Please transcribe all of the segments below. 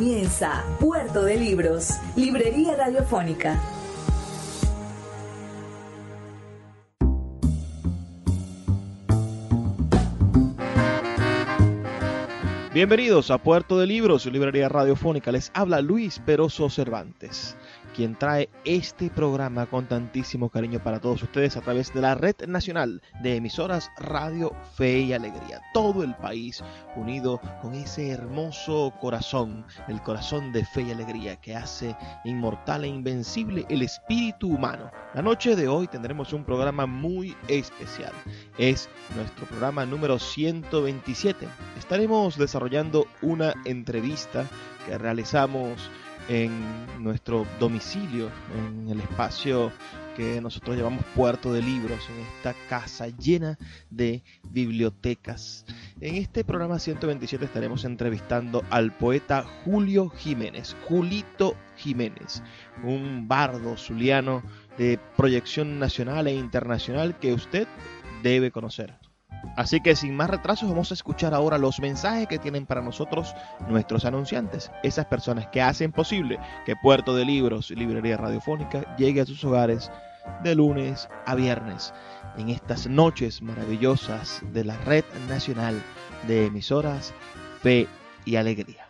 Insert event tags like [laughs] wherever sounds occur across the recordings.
Comienza Puerto de Libros, Librería Radiofónica. Bienvenidos a Puerto de Libros, librería radiofónica. Les habla Luis Peroso Cervantes quien trae este programa con tantísimo cariño para todos ustedes a través de la red nacional de emisoras Radio Fe y Alegría. Todo el país unido con ese hermoso corazón, el corazón de fe y alegría que hace inmortal e invencible el espíritu humano. La noche de hoy tendremos un programa muy especial. Es nuestro programa número 127. Estaremos desarrollando una entrevista que realizamos en nuestro domicilio, en el espacio que nosotros llamamos Puerto de Libros, en esta casa llena de bibliotecas. En este programa 127 estaremos entrevistando al poeta Julio Jiménez, Julito Jiménez, un bardo zuliano de proyección nacional e internacional que usted debe conocer. Así que sin más retrasos vamos a escuchar ahora los mensajes que tienen para nosotros nuestros anunciantes, esas personas que hacen posible que Puerto de Libros y Librería Radiofónica llegue a sus hogares de lunes a viernes en estas noches maravillosas de la Red Nacional de Emisoras Fe y Alegría.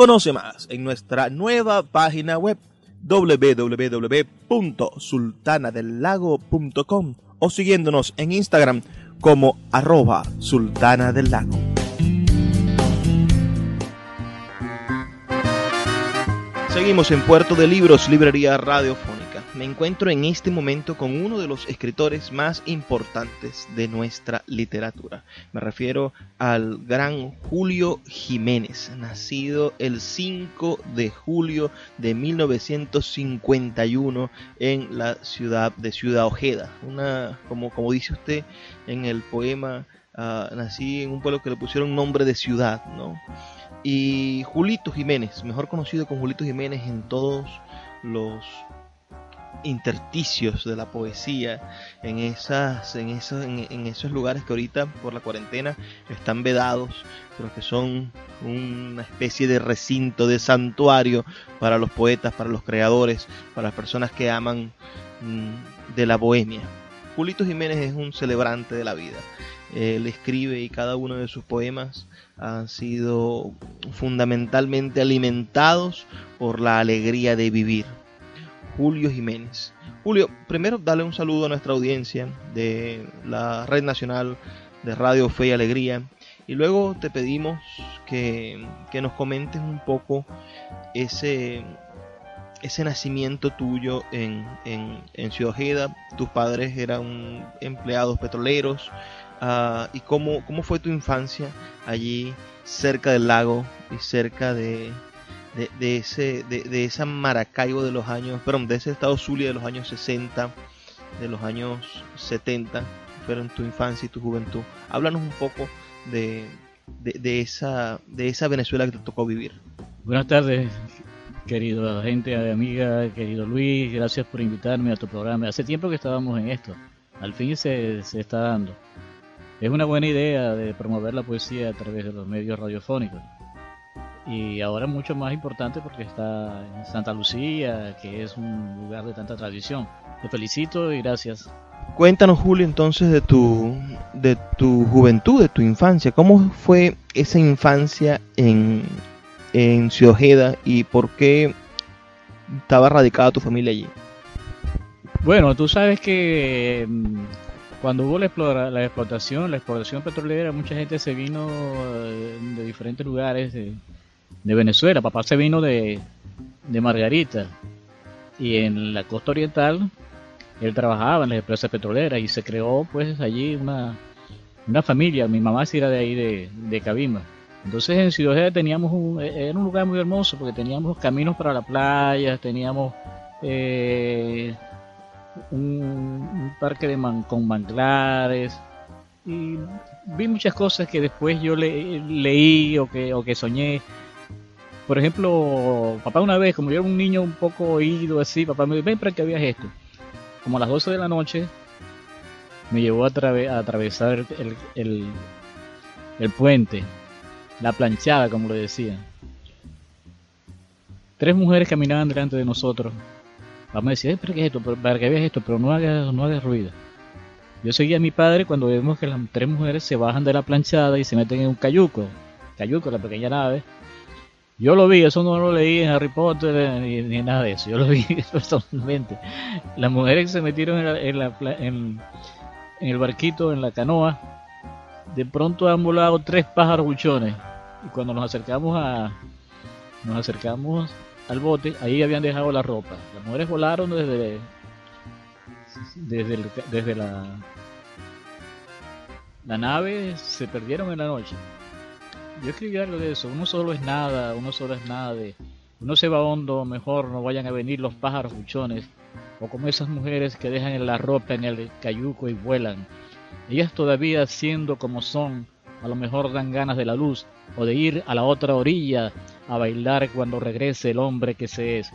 Conoce más en nuestra nueva página web www.sultanadelago.com o siguiéndonos en Instagram como arroba sultana del lago. Seguimos en Puerto de Libros, Librería Radiofónica me encuentro en este momento con uno de los escritores más importantes de nuestra literatura. Me refiero al gran Julio Jiménez, nacido el 5 de julio de 1951 en la ciudad de Ciudad Ojeda. Una, como, como dice usted en el poema, uh, nací en un pueblo que le pusieron nombre de ciudad, ¿no? Y Julito Jiménez, mejor conocido como Julito Jiménez en todos los intersticios de la poesía en esas en esos en, esos lugares que ahorita por la cuarentena están vedados pero que son una especie de recinto de santuario para los poetas para los creadores para las personas que aman mm, de la bohemia. Julito Jiménez es un celebrante de la vida. Él escribe y cada uno de sus poemas han sido fundamentalmente alimentados por la alegría de vivir Julio Jiménez. Julio, primero dale un saludo a nuestra audiencia de la Red Nacional de Radio Fe y Alegría. Y luego te pedimos que, nos comentes un poco ese, ese nacimiento tuyo en, en, Ciudad Ojeda. Tus padres eran empleados petroleros. Ah, y cómo, cómo fue tu infancia allí cerca del lago y cerca de, de, ese, de, esa Maracaibo de los años, perdón, de ese estado Zulia de los años 60, de los años 70, fueron tu infancia y tu juventud. Háblanos un poco de, de, esa, de esa Venezuela que te tocó vivir. Buenas tardes, querido gente, amiga, querido Luis, gracias por invitarme a tu programa. Hace tiempo que estábamos en esto, al fin se, se está dando. Es una buena idea de promover la poesía a través de los medios radiofónicos y ahora mucho más importante porque está en Santa Lucía, que es un lugar de tanta tradición. Te felicito y gracias. Cuéntanos, Julio, entonces de tu, de tu juventud, de tu infancia. ¿Cómo fue esa infancia en, en Ciudad Ojeda y por qué estaba radicada tu familia allí? Bueno, tú sabes que mm, cuando hubo la, explotación, la explotación petrolera, mucha gente se vino eh, de diferentes lugares de, Venezuela. Papá se vino de, de Margarita y en la costa oriental él trabajaba en las empresas petroleras y se creó pues allí una, una familia. Mi mamá sí era de ahí de, de Cabima. Entonces en Ciudad teníamos un, era un lugar muy hermoso porque teníamos caminos para la playa, teníamos eh, un, parque de con manglares y vi muchas cosas que después yo le, leí o que, o que soñé. Por ejemplo, papá una vez, como yo era un niño un poco oído así, papá me dijo, ven para que veas esto. Como a las 12 de la noche, me llevó a, atravesar el, puente la planchada, como lo decían. Tres mujeres caminaban delante de nosotros. Vamos a decir, pero ¿qué es esto? Para que veas esto, pero no hagas no haga ruido. Yo seguía a mi padre cuando vemos que las tres mujeres se bajan de la planchada y se meten en un cayuco. Cayuco, la pequeña nave. Yo lo vi, eso no lo leí en Harry Potter ni, nada de eso. Yo lo vi [laughs] personalmente. Las mujeres se metieron en, en el barquito, en la canoa. De pronto han volado tres pájaros buchones y cuando nos acercamos a nos acercamos al bote, ahí habían dejado la ropa. Las mujeres volaron desde desde, desde la la nave, se perdieron en la noche. Yo escribí algo de eso, uno solo es nada, uno solo es nada de uno se va hondo, mejor no vayan a venir los pájaros buchones o como esas mujeres que dejan la ropa en el cayuco y vuelan. Ellas todavía siendo como son, a lo mejor dan ganas de la luz o de ir a la otra orilla a bailar cuando regrese el hombre que se es.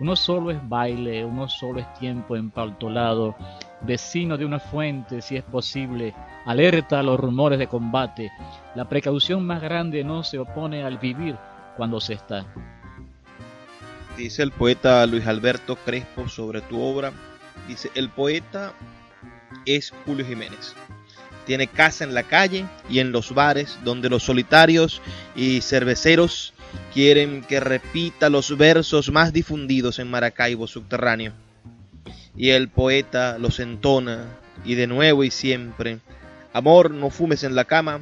Uno solo es baile, uno solo es tiempo empaltolado, vecino de una fuente si es posible, alerta a los rumores de combate. La precaución más grande no se opone al vivir cuando se está. Dice el poeta Luis Alberto Crespo sobre tu obra, dice, el poeta es Julio Jiménez tiene casa en la calle y en los bares donde los solitarios y cerveceros quieren que repita los versos más difundidos en Maracaibo subterráneo. Y el poeta los entona y de nuevo y siempre, amor, no fumes en la cama,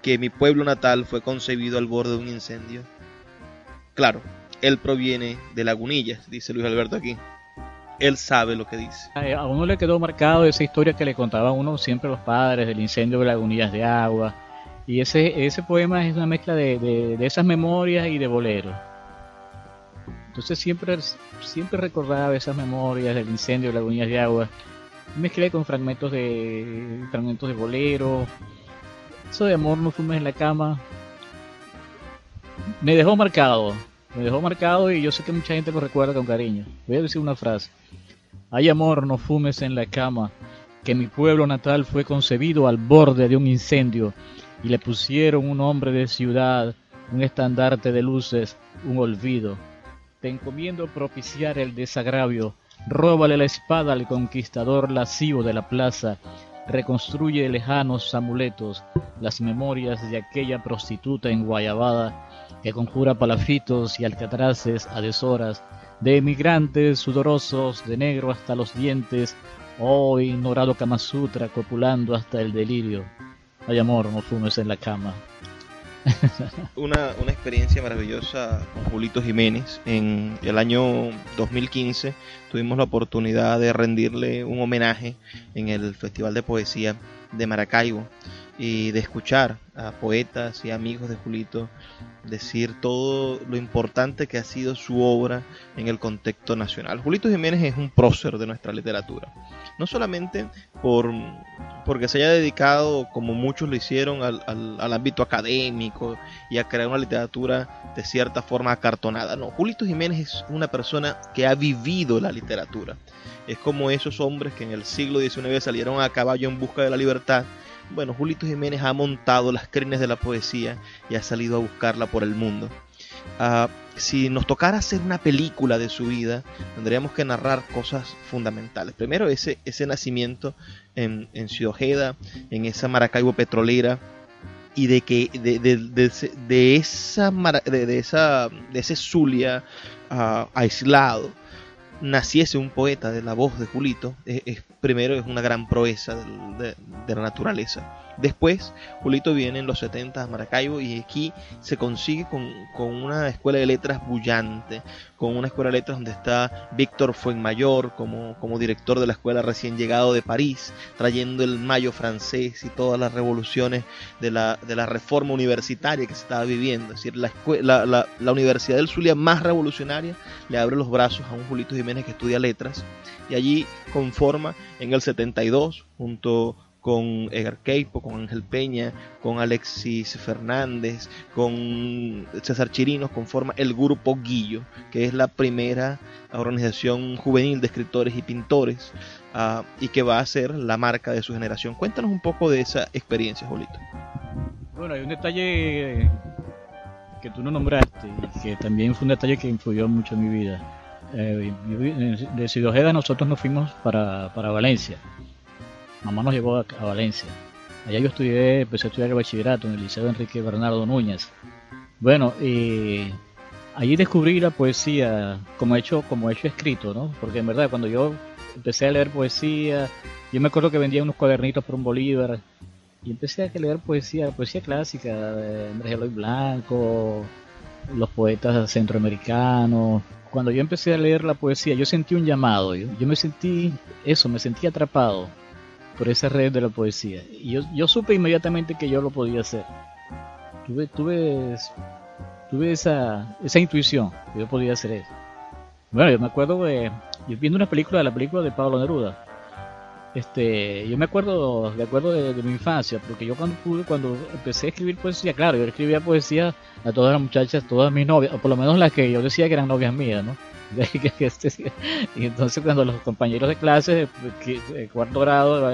que mi pueblo natal fue concebido al borde de un incendio. Claro, él proviene de Lagunillas, dice Luis Alberto aquí él sabe lo que dice. A uno le quedó marcado esa historia que le contaban uno siempre los padres del incendio de lagunillas de agua. Y ese, ese poema es una mezcla de, de, esas memorias y de boleros. Entonces siempre, siempre recordaba esas memorias del incendio de lagunillas de agua. Mezclé con fragmentos de fragmentos de bolero. Eso de amor no fumes en la cama. Me dejó marcado. Me dejó marcado y yo sé que mucha gente lo recuerda con cariño. Voy a decir una frase. Hay amor, no fumes en la cama, que mi pueblo natal fue concebido al borde de un incendio y le pusieron un hombre de ciudad, un estandarte de luces, un olvido. Te encomiendo propiciar el desagravio, róbale la espada al conquistador lascivo de la plaza, reconstruye lejanos amuletos, las memorias de aquella prostituta en Guayabada que conjura palafitos y alcatraces a deshoras, de emigrantes sudorosos, de negro hasta los dientes, oh ignorado Kama Sutra copulando hasta el delirio. Hay amor, no fumes en la cama. [laughs] una, una experiencia maravillosa con Julito Jiménez. En el año 2015 tuvimos la oportunidad de rendirle un homenaje en el Festival de Poesía de Maracaibo y de escuchar a poetas y amigos de Julito decir todo lo importante que ha sido su obra en el contexto nacional. Julito Jiménez es un prócer de nuestra literatura, no solamente por, porque se haya dedicado, como muchos lo hicieron, al, al, ámbito académico y a crear una literatura de cierta forma acartonada, no, Julito Jiménez es una persona que ha vivido la literatura, es como esos hombres que en el siglo XIX salieron a caballo en busca de la libertad bueno, Julito Jiménez ha montado las crines de la poesía y ha salido a buscarla por el mundo. Ah, si nos tocara hacer una película de su vida, tendríamos que narrar cosas fundamentales. Primero, ese, ese nacimiento en, en Ciudad Ojeda, en esa Maracaibo petrolera, y de que de, de, de, esa, de, esa de ese Zulia uh, aislado naciese un poeta de la voz de Julito, es, primero es una gran proeza de, de la naturaleza. Después, Julito viene en los 70 a Maracaibo y aquí se consigue con, una escuela de letras bullante, con una escuela de letras donde está Víctor Fuenmayor como, como director de la escuela recién llegado de París, trayendo el mayo francés y todas las revoluciones de la, de la reforma universitaria que se estaba viviendo. Es decir, la, la, la Universidad del Zulia más revolucionaria le abre los brazos a un Julito Jiménez que estudia letras y allí conforma en el 72 junto con Edgar Keipo, con Ángel Peña, con Alexis Fernández, con César Chirinos, conforma el Grupo Guillo, que es la primera organización juvenil de escritores y pintores uh, y que va a ser la marca de su generación. Cuéntanos un poco de esa experiencia, Jolito. Bueno, hay un detalle que tú no nombraste y que también fue un detalle que influyó mucho en mi vida. Eh, de Sidojeda nosotros nos fuimos para, para Valencia mamá nos llevó a, Valencia. Allá yo estudié, empecé a estudiar el bachillerato en el Liceo Enrique Bernardo Núñez. Bueno, y allí descubrí la poesía como hecho, como hecho escrito, ¿no? Porque en verdad cuando yo empecé a leer poesía, yo me acuerdo que vendía unos cuadernitos por un bolívar y empecé a leer poesía, poesía clásica, de Andrés Eloy Blanco, los poetas centroamericanos. Cuando yo empecé a leer la poesía, yo sentí un llamado, yo me sentí eso, me sentí atrapado por esa red de la poesía. Y yo, yo supe inmediatamente que yo lo podía hacer. Tuve, tuve, tuve esa, esa intuición que yo podía hacer eso. Bueno, yo me acuerdo de, yo viendo una película, la película de Pablo Neruda. Este, yo me acuerdo, de acuerdo de, mi infancia, porque yo cuando pude, cuando empecé a escribir poesía, claro, yo escribía poesía a todas las muchachas, todas mis novias, o por lo menos las que yo decía que eran novias mías, ¿no? [laughs] y entonces cuando los compañeros de clase de, cuarto grado,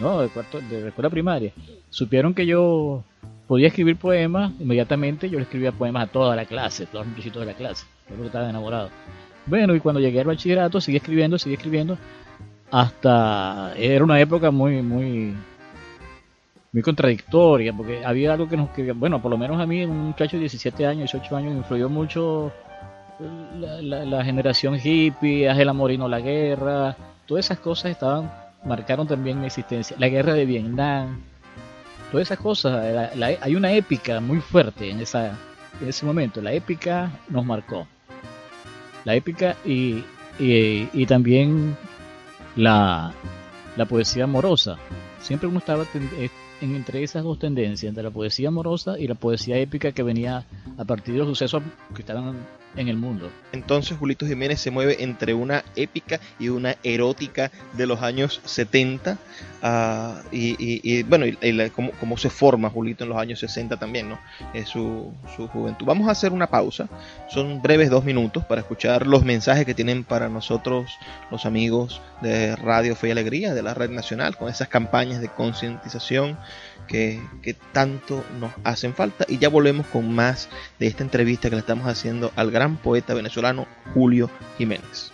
no, de, cuarto, de la escuela primaria, supieron que yo podía escribir poemas, inmediatamente yo le escribía poemas a toda la clase, todos los muchachitos de la clase, yo que estaba enamorado. Bueno, y cuando llegué al bachillerato seguí escribiendo, seguí escribiendo, hasta era una época muy, muy, muy contradictoria, porque había algo que nos, que, bueno, por lo menos a mí, un muchacho de 17 años, 18 años, influyó mucho la, generación hippie, Ángela Morino La Guerra, todas esas cosas estaban marcaron también mi existencia. La guerra de Vietnam, todas esas cosas, hay una épica muy fuerte en, esa, en ese momento. La épica nos marcó. La épica y, y, también la, la poesía amorosa. Siempre uno estaba entre esas dos tendencias, entre la poesía amorosa y la poesía épica que venía a partir de los sucesos que estaban en el mundo. Entonces Julito Jiménez se mueve entre una épica y una erótica de los años 70 ah, y, bueno, y, cómo, se forma Julito en los años 60 también, ¿no? Su, su, juventud. Vamos a hacer una pausa, son breves dos minutos para escuchar los mensajes que tienen para nosotros los amigos de Radio Fe y Alegría, de la Red Nacional, con esas campañas de concientización que, tanto nos hacen falta. Y ya volvemos con más de esta entrevista que le estamos haciendo al gran poeta venezolano Julio Jiménez.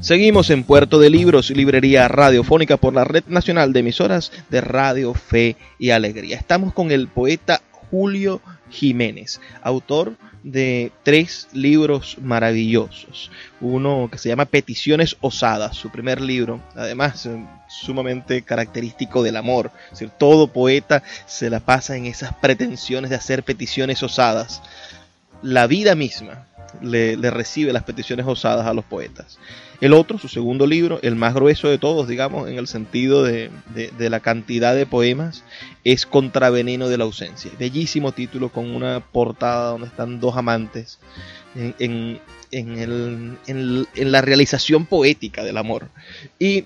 Seguimos en Puerto de Libros, Librería Radiofónica por la Red Nacional de Emisoras de Radio Fe y Alegría. Estamos con el poeta Julio Jiménez, autor de tres libros maravillosos. Uno que se llama Peticiones Osadas, su primer libro, además eh, sumamente característico del amor. Es todo poeta se la pasa en esas pretensiones de hacer peticiones osadas. La vida misma le, recibe las peticiones osadas a los poetas. El otro, su segundo libro, el más grueso de todos, digamos, en el sentido de, la cantidad de poemas, es Contraveneno de la ausencia. Bellísimo título con una portada donde están dos amantes en, la realización poética del amor. Y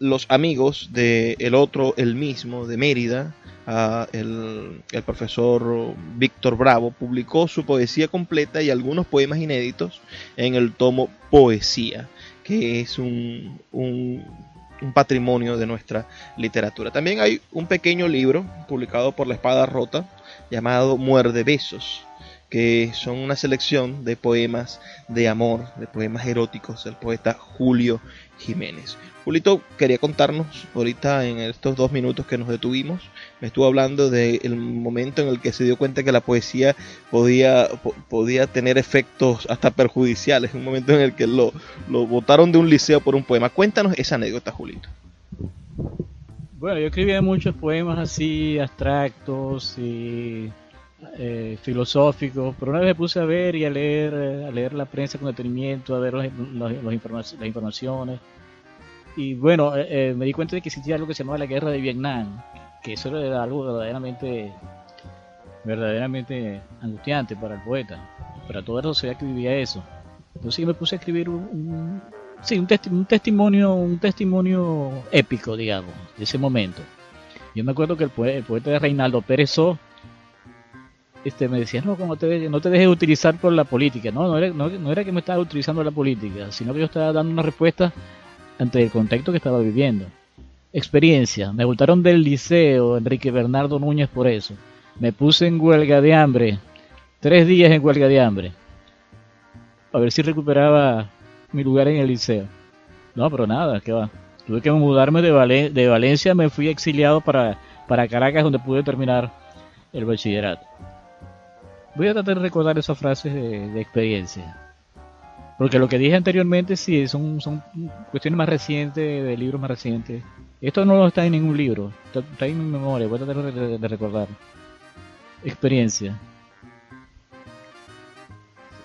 los amigos de el otro, el mismo, de Mérida, el, el, profesor Víctor Bravo, publicó su poesía completa y algunos poemas inéditos en el tomo Poesía, que es un, un, un patrimonio de nuestra literatura. También hay un pequeño libro publicado por la Espada Rota llamado Muerde Besos, que son una selección de poemas de amor, de poemas eróticos del poeta Julio Jiménez. Julito quería contarnos ahorita en estos dos minutos que nos detuvimos, me estuvo hablando del momento en el que se dio cuenta que la poesía podía, podía tener efectos hasta perjudiciales, un momento en el que lo, lo botaron de un liceo por un poema. Cuéntanos esa anécdota, Julito. Bueno, yo escribía muchos poemas así abstractos y eh, filosóficos, pero una vez me puse a ver y a leer, a leer la prensa con detenimiento, a ver las informaciones. Y bueno, eh, eh, me di cuenta de que existía algo que se llamaba la guerra de Vietnam, que eso era algo verdaderamente, verdaderamente angustiante para el poeta, para toda la sociedad que vivía eso. Entonces me puse a escribir un, sí, un, un, testimonio, un testimonio épico, digamos, de ese momento. Yo me acuerdo que el, poeta, el poeta de Reinaldo Pérez este, me decía, no, como te, no te dejes utilizar por la política. No, no era, no, era que me estaba utilizando la política, sino que yo estaba dando una respuesta ante el contexto que estaba viviendo. Experiencia. Me gustaron del liceo Enrique Bernardo Núñez por eso. Me puse en huelga de hambre. Tres días en huelga de hambre. A ver si recuperaba mi lugar en el liceo. No, pero nada, que va. Tuve que mudarme de, de Valencia, me fui exiliado para, para Caracas, donde pude terminar el bachillerato. Voy a tratar de recordar esas frases de, experiencia. Porque lo que dije anteriormente sí son, son cuestiones más recientes, de libros más recientes. Esto no está en ningún libro, está, en mi memoria, voy a tratar de, recordar. Experiencia.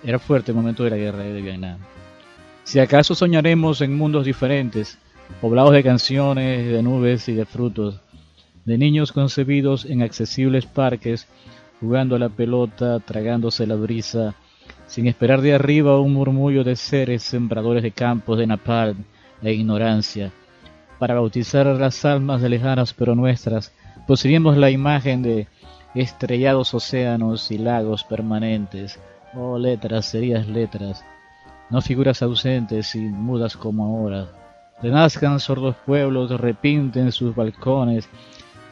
Era fuerte el momento de la guerra de Vietnam. Si acaso soñaremos en mundos diferentes, poblados de canciones, de nubes y de frutos, de niños concebidos en accesibles parques jugando a la pelota, tragándose la brisa, sin esperar de arriba un murmullo de seres sembradores de campos de napalm e ignorancia. Para bautizar las almas de lejanas pero nuestras, poseíamos la imagen de estrellados océanos y lagos permanentes. Oh, letras, serías letras, no figuras ausentes y mudas como ahora. Renazcan sordos pueblos, repinten sus balcones,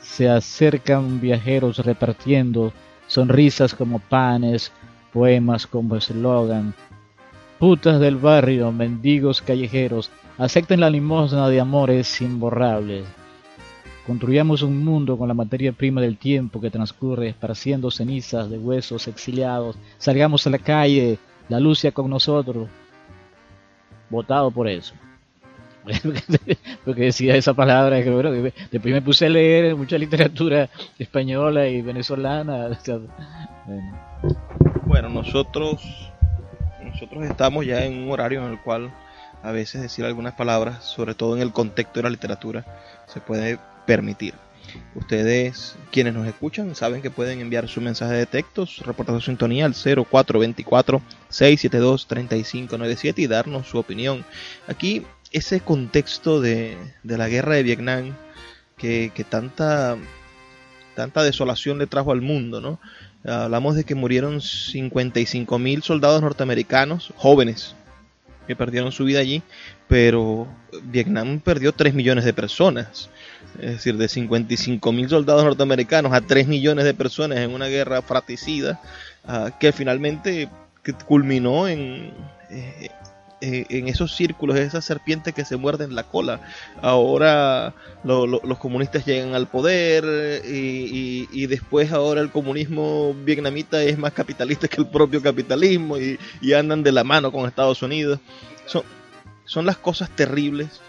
se acercan viajeros repartiendo sonrisas como panes, poemas como eslogan. Putas del barrio, mendigos callejeros, acepten la limosna de amores imborrables. Construyamos un mundo con la materia prima del tiempo que transcurre, esparciendo cenizas de huesos exiliados. Salgamos a la calle, la luz con nosotros. Votado por eso. Porque decía esa palabra bueno, después me puse a leer mucha literatura española y venezolana bueno. nosotros nosotros estamos ya en un horario en el cual a veces decir algunas palabras sobre todo en el contexto de la literatura se puede permitir Ustedes, quienes nos escuchan, saben que pueden enviar su mensaje de textos, reportar su sintonía al 0424-672-3597 y darnos su opinión. Aquí ese contexto de, la guerra de Vietnam que, tanta, tanta desolación le trajo al mundo, ¿no? Hablamos de que murieron 55 mil soldados norteamericanos, jóvenes, que perdieron su vida allí, pero Vietnam perdió 3 millones de personas. Es decir, de 55 mil soldados norteamericanos a 3 millones de personas en una guerra fratricida ah, que finalmente culminó en, eh, eh, en esos círculos, esas serpientes que se muerden la cola. Ahora los comunistas llegan al poder eh, y, después ahora el comunismo vietnamita es más capitalista que el propio capitalismo y, andan de la mano con Estados Unidos. Son, son las cosas terribles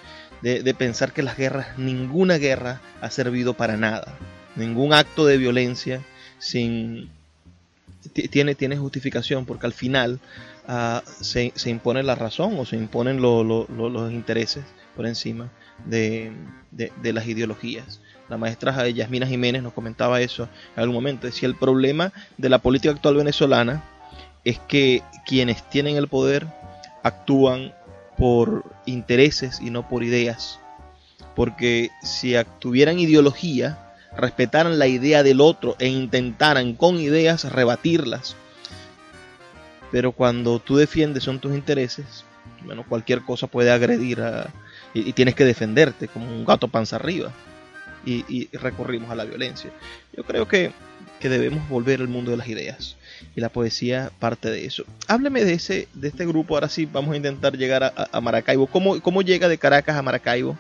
de, pensar que las guerras, ninguna guerra ha servido para nada. Ningún acto de violencia sin tiene, tiene justificación porque al final se, impone la razón o se imponen los intereses por encima de, las ideologías. La maestra Yasmina Jiménez nos comentaba eso en algún momento. Decía, el problema de la política actual venezolana es que quienes tienen el poder actúan por intereses y no por ideas. porque si tuvieran ideología, respetaran la idea del otro e intentaran con ideas rebatirlas. Pero cuando tú defiendes son tus intereses, bueno, cualquier cosa puede agredir y, tienes que defenderte como un gato panza arriba. Y, recurrimos a la violencia. Yo creo que, debemos volver al mundo de las ideas. Y la poesía parte de eso. Hábleme de ese, de este grupo. Ahora sí, vamos a intentar llegar a, Maracaibo. ¿Cómo, ¿Cómo llega de Caracas a Maracaibo?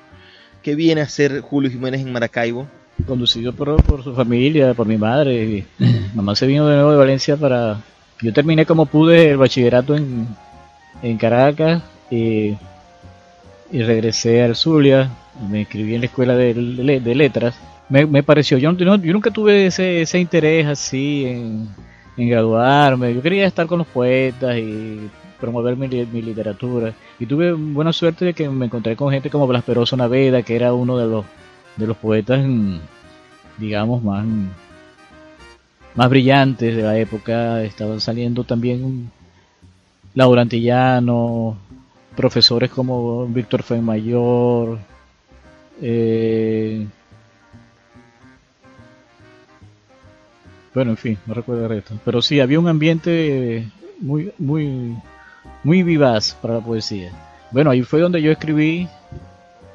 ¿Qué viene a hacer Julio Jiménez en Maracaibo? Conducido por, por su familia, por mi madre. [clears throat] mamá se vino de nuevo de Valencia para... Yo terminé como pude el bachillerato en, en Caracas y, y regresé al Zulia. Me inscribí en la escuela de, de, letras. Me, me, pareció, yo, yo, nunca tuve ese, ese interés así en, en graduarme. Yo quería estar con los poetas y promover mi, literatura. Y tuve buena suerte de que me encontré con gente como Blas Peroso Naveda, que era uno de los, de los poetas, mm, digamos, más, más brillantes de la época. Estaban saliendo también Laura Antillano, profesores como Víctor Fenmayor, eh, bueno, en fin, no recuerdo el resto. Pero sí, había un ambiente muy, muy, muy vivaz para la poesía. Bueno, ahí fue donde yo escribí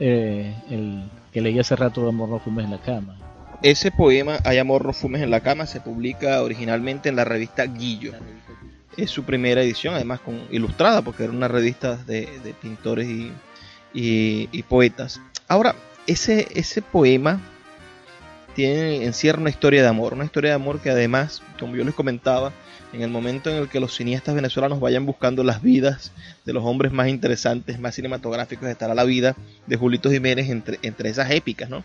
eh, el que leí hace rato Amor no fumes en la cama. Ese poema, Hay amor no en la cama, se publica originalmente en la revista Guillo. Es su primera edición, además con ilustrada, porque era una revista de, pintores y, y, poetas. Ahora, ese, ese poema tiene, encierra una historia de amor, una historia de amor que además, como yo les comentaba, en el momento en el que los cineastas venezolanos vayan buscando las vidas de los hombres más interesantes, más cinematográficos, estará la vida de Julito Jiménez entre, entre esas épicas, ¿no?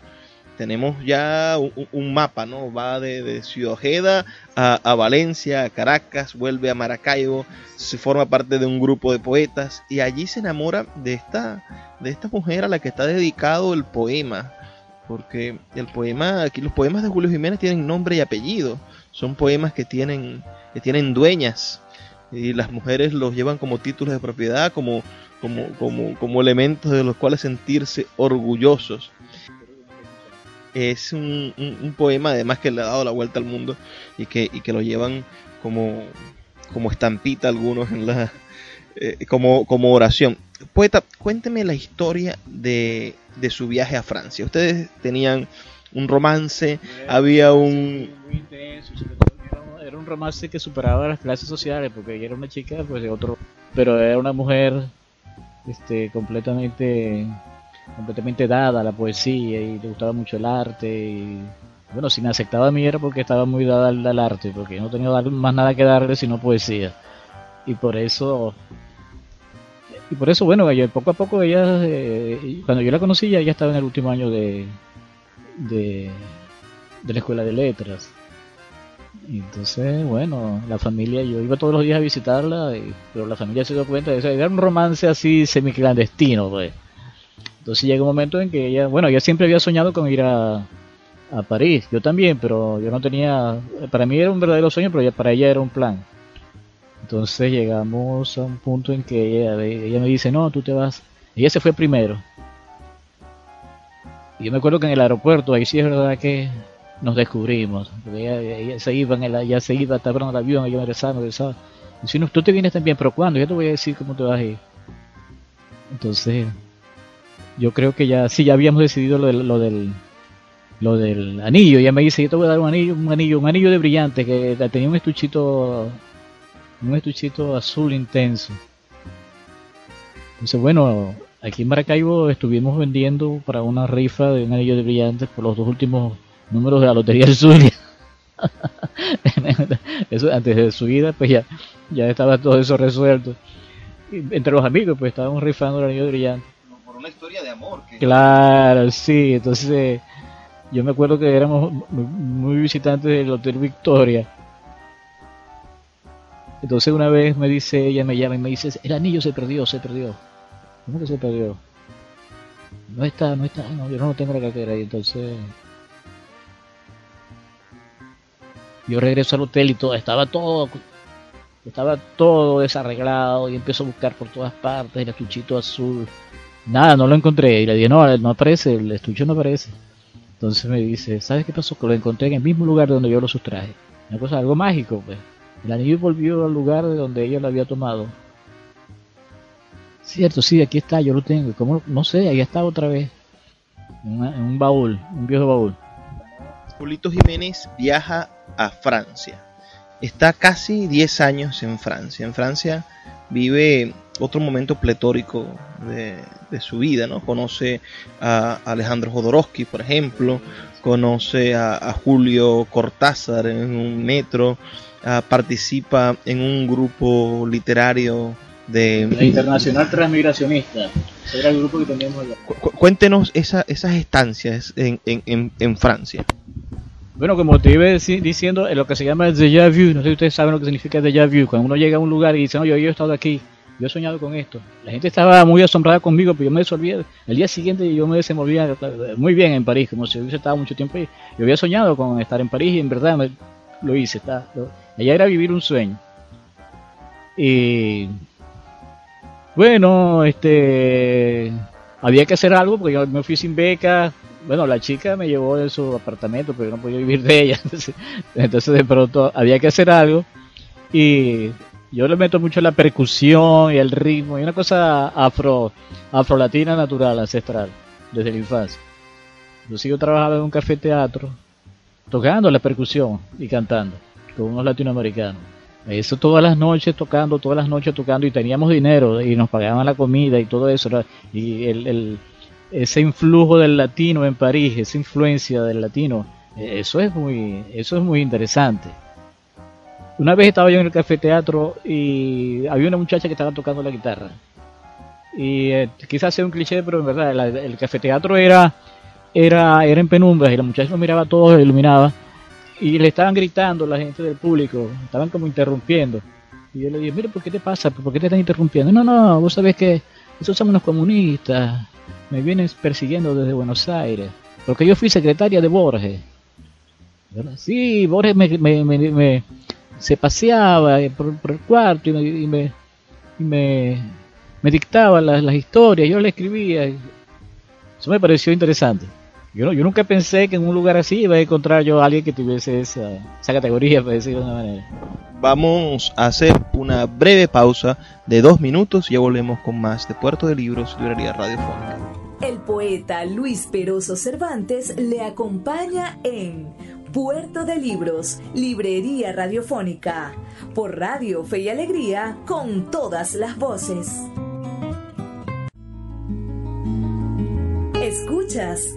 Tenemos ya un, mapa, ¿no? Va de, Ciudad Ojeda a, a, Valencia, a Caracas, vuelve a Maracaibo, se forma parte de un grupo de poetas y allí se enamora de esta, de esta mujer a la que está dedicado el poema. Porque el poema, aquí los poemas de Julio Jiménez tienen nombre y apellido. Son poemas que tienen que tienen dueñas y las mujeres los llevan como títulos de propiedad, como, como, como, como elementos de los cuales sentirse orgullosos. Es un, un, poema además que le ha dado la vuelta al mundo y que, y que lo llevan como, como estampita algunos en la, eh, como, como oración. Poeta, cuénteme la historia de, de su viaje a Francia. Ustedes tenían un romance, había un... Muy intenso, era un romance que superaba las clases sociales, porque ella era una chica pues de otro, pero era una mujer este completamente completamente dada a la poesía y le gustaba mucho el arte y bueno, si me aceptaba a mí era porque estaba muy dada al, arte, porque no tenía más nada que darle sino poesía. Y por eso y por eso bueno, poco a poco ella eh, cuando yo la conocí ya ella estaba en el último año de de, de la escuela de letras entonces, bueno, la familia, yo iba todos los días a visitarla, pero la familia se dio cuenta de eso. Era un romance así semiclandestino, pues. Entonces llega un momento en que ella, bueno, ella siempre había soñado con ir a, París, yo también, pero yo no tenía, para mí era un verdadero sueño, pero para ella era un plan. Entonces llegamos a un punto en que ella, ella me dice, no, tú te vas. Ella se fue primero. Y yo me acuerdo que en el aeropuerto, ahí sí es verdad que nos descubrimos. Ella, se iba en se iba, estaba en el avión, yo me regresaba, regresaba. Y si no, tú te vienes también, pero ¿cuándo? Yo te voy a decir cómo te vas a ir. Entonces, yo creo que ya, sí, ya habíamos decidido lo, lo del lo del anillo. Ella me dice, yo te voy a dar un anillo, un anillo, un anillo de brillante que tenía un estuchito, un estuchito azul intenso. Entonces, bueno, aquí en Maracaibo estuvimos vendiendo para una rifa de un anillo de brillantes por los dos últimos números de la Lotería del Zulia. [laughs] eso antes de su vida, pues ya, ya estaba todo eso resuelto. entre los amigos, pues estábamos rifando el anillo brillante. Por historia de amor. Claro, sí. Entonces, yo me acuerdo que éramos muy visitantes del Hotel Victoria. Entonces una vez me dice, ella me llama y me dice, el anillo se perdió, se perdió. ¿Cómo que se perdió? No está, no está, no, yo no tengo la cartera y entonces Yo regreso al hotel y todo, estaba todo, estaba todo desarreglado y empiezo a buscar por todas partes el estuchito azul nada, no lo encontré. Y le dije, no, no aparece, el estuche no aparece. Entonces me dice, ¿sabes qué pasó? Que lo encontré en el mismo lugar donde yo lo sustraje. Una cosa, algo mágico, pues. El anillo volvió al lugar de donde ella lo había tomado. Cierto, sí, aquí está, yo lo tengo. ¿Cómo? No sé, ahí está otra vez. Un baúl, un viejo baúl. Julito Jiménez viaja a Francia. Está casi 10 años en Francia. En Francia vive otro momento pletórico de, su vida, ¿no? Conoce a Alejandro Jodorowsky, por ejemplo, conoce a, Julio Cortázar en un metro, participa en un grupo literario de... La Internacional Transmigracionista, era el grupo que teníamos allá. cuéntenos esas estancias en, en, en, Francia. Bueno, como te iba diciendo, lo que se llama el déjà vu, no sé si ustedes saben lo que significa déjà vu, cuando uno llega a un lugar y dice, no, yo, he estado aquí, yo he soñado con esto. La gente estaba muy asombrada conmigo, pero yo me desolvía. El día siguiente yo me desenvolvía muy bien en París, como si hubiese estado mucho tiempo ahí. Yo había soñado con estar en París y en verdad lo hice. Está, allá era vivir un sueño. Y bueno, este había que hacer algo porque yo me fui sin beca. Bueno, la chica me llevó de su apartamento, pero yo no podía vivir de ella. [laughs] Entonces, de pronto había que hacer algo. Y yo le meto mucho la percusión y el ritmo y una cosa afro, afro latina natural, ancestral, desde la infancia. Yo sigo trabajando en un café teatro, tocando la percusión y cantando con unos latinoamericanos. Eso todas las noches tocando, todas las noches tocando y teníamos dinero y nos pagaban la comida y todo eso. Y el, ese influjo del latino en París, esa influencia del latino, eso es muy, eso es muy interesante. Una vez estaba yo en el café teatro y había una muchacha que estaba tocando la guitarra. Y eh, quizás sea un cliché, pero en verdad el café teatro era, era, era en penumbras y la muchacha lo miraba todo, iluminaba y le estaban gritando la gente del público, estaban como interrumpiendo. Y yo le dije, mire, ¿por qué te pasa? ¿Por qué te están interrumpiendo? No, no, vos sabés que esos son unos comunistas, me vienen persiguiendo desde Buenos Aires, porque yo fui secretaria de Borges. Sí, Borges me, me, me, se paseaba por, el cuarto y me, me, me, dictaba las, las, historias, yo le escribía. Eso me pareció interesante. Yo, yo nunca pensé que en un lugar así iba a encontrar yo a alguien que tuviese esa, esa categoría, [laughs] por decirlo de una manera. Vamos a hacer una breve pausa de dos minutos y ya volvemos con más de Puerto de Libros, Librería Radiofónica. El poeta Luis Peroso Cervantes le acompaña en Puerto de Libros, Librería Radiofónica, por Radio Fe y Alegría, con todas las voces. Escuchas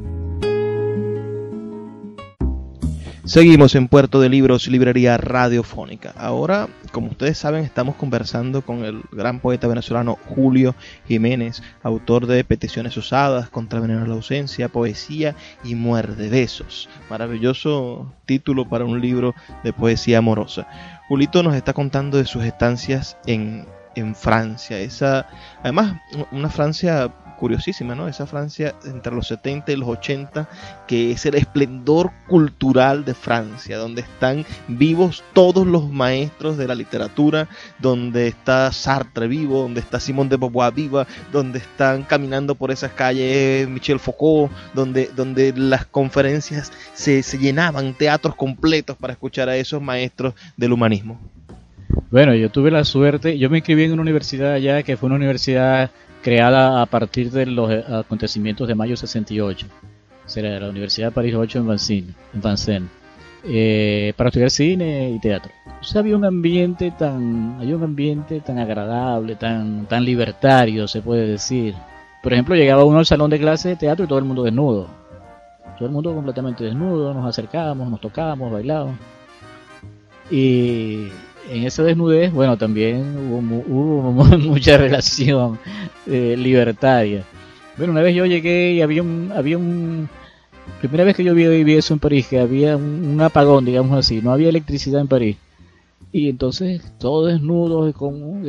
Seguimos en Puerto de Libros, Librería Radiofónica. Ahora, como ustedes saben, estamos conversando con el gran poeta venezolano Julio Jiménez, autor de Peticiones Usadas, Contra Veneno la Ausencia, Poesía y Muerde Besos. Maravilloso título para un libro de poesía amorosa. Julito nos está contando de sus estancias en, en Francia. Esa, además, una Francia curiosísima, ¿no? Esa Francia entre los 70 y los 80, que es el esplendor cultural de Francia, donde están vivos todos los maestros de la literatura, donde está Sartre vivo, donde está Simón de Beauvoir viva, donde están caminando por esas calles Michel Foucault, donde, donde las conferencias se, se llenaban, teatros completos para escuchar a esos maestros del humanismo. Bueno, yo tuve la suerte, yo me inscribí en una universidad allá que fue una universidad creada a partir de los eh, acontecimientos de mayo 68. Será la Universidad de París 8 en Vincennes, en eh, para estudiar cine y teatro. O sea, había un ambiente tan, había un ambiente tan agradable, tan, tan libertario, se puede decir. Por ejemplo, llegaba uno al salón de clase de teatro y todo el mundo desnudo. Todo el mundo completamente desnudo, nos acercábamos, nos tocábamos, bailábamos. Y en esa desnudez, bueno, también hubo, [laughs] mucha relación eh, libertaria. Bueno, una vez yo llegué y había un, había un, primera vez que yo vi, eso en París, que había un, apagón, digamos así, no había electricidad en París. Y entonces todo desnudo, con,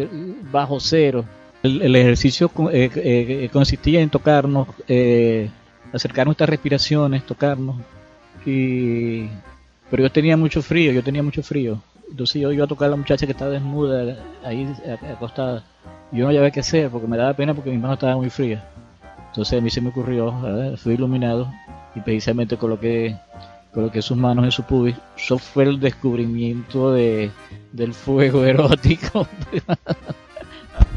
bajo cero. El, ejercicio eh, eh, consistía en tocarnos, acercar nuestras respiraciones, tocarnos. Y pero yo tenía mucho frío, yo tenía mucho frío. Entonces yo iba a tocar a la muchacha que estaba desnuda ahí acostada. Yo no sabía qué hacer porque me daba pena porque mi mano estaba muy fría. Entonces a mí se me ocurrió, fui iluminado y precisamente coloqué, coloqué sus manos en su pubis. Eso fue el descubrimiento de, del fuego [laughs] erótico.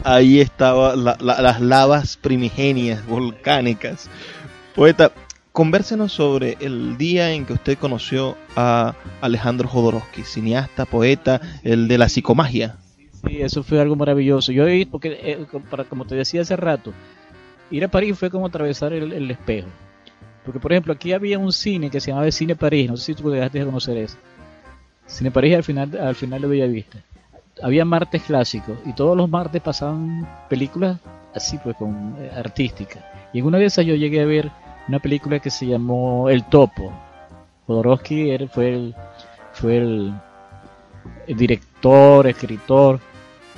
Ahí estaban las lavas primigenias, volcánicas. Poeta, convérsenos sobre el día en que usted conoció a Alejandro Jodorowsky, cineasta, poeta, el de la psicomagia. Sí, eso fue algo maravilloso. Yo, porque, eh, para, como te decía hace rato, ir a París fue como atravesar el, espejo. Porque, por ejemplo, aquí había un cine que se llamaba Cine París, no sé si tú dejaste de conocer eso. Cine París al final, al final de Bellavista había martes clásicos y todos los martes pasaban películas así pues con eh, artísticas. Y en una de esas yo llegué a ver una película que se llamó El Topo. Jodorowsky fue el, fue el, director, escritor.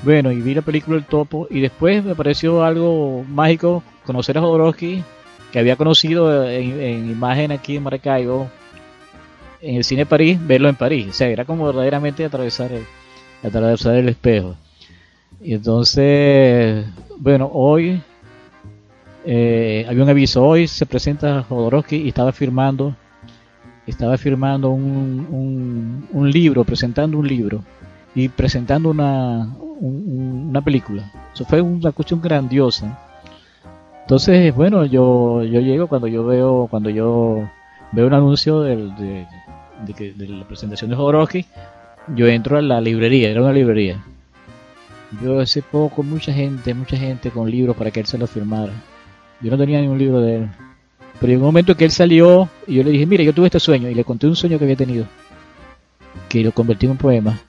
Bueno, y vi la película El Topo y después me pareció algo mágico conocer a Jodorowsky, que había conocido en, imagen aquí en Maracaibo, en el cine París, verlo en París. O sea, era como verdaderamente atravesar el, atravesar el espejo. Y entonces, bueno, hoy eh, había un aviso, hoy se presenta Jodorowsky y estaba firmando, estaba firmando un, un, libro, presentando un libro y presentando una, una película. Eso fue una cuestión grandiosa. Entonces, bueno, yo, yo llego cuando yo veo, cuando yo veo un anuncio de la presentación de Jodorowsky, yo entro a la librería, era una librería. Yo hace poco mucha gente, mucha gente con libros para que él se los firmara. Yo no tenía ningún libro de él. Pero en un momento que él salió y yo le dije, mire, yo tuve este sueño y le conté un sueño que había tenido, que lo convertí en un poema.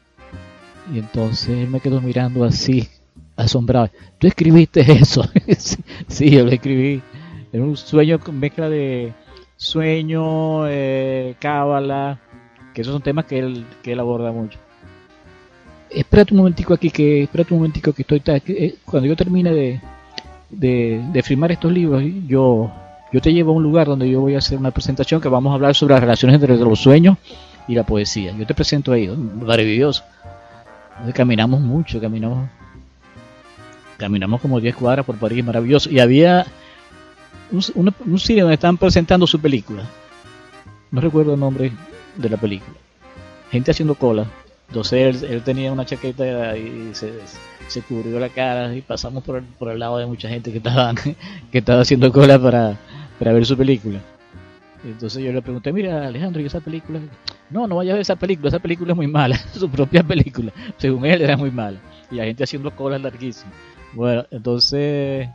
Y entonces él me quedó mirando así, asombrado. ¿Tú escribiste eso? [laughs] sí, yo lo escribí. Era un sueño con mezcla de sueño, eh, cábala, que esos son temas que él, que él aborda mucho. Espérate un momentico aquí, que espérate un momentico que estoy... Eh, cuando yo termine de, de, de firmar estos libros, yo, yo te llevo a un lugar donde yo voy a hacer una presentación que vamos a hablar sobre las relaciones entre los sueños y la poesía. Yo te presento ahí, maravilloso. Caminamos mucho, caminamos caminamos como 10 cuadras por París, maravilloso. Y había un, un, cine donde estaban presentando su película. No recuerdo el nombre, de la película. Gente haciendo cola. Entonces él, tenía una chaqueta y se, se, cubrió la cara y pasamos por el, por el lado de mucha gente que estaba, [laughs] que estaba haciendo cola para, para ver su película. Entonces yo le pregunté, mira Alejandro, ¿y esa película? No, no vayas a ver esa película, esa película es muy mala, [laughs] su propia película, según él era muy mala. Y la gente haciendo colas larguísimas. Bueno, entonces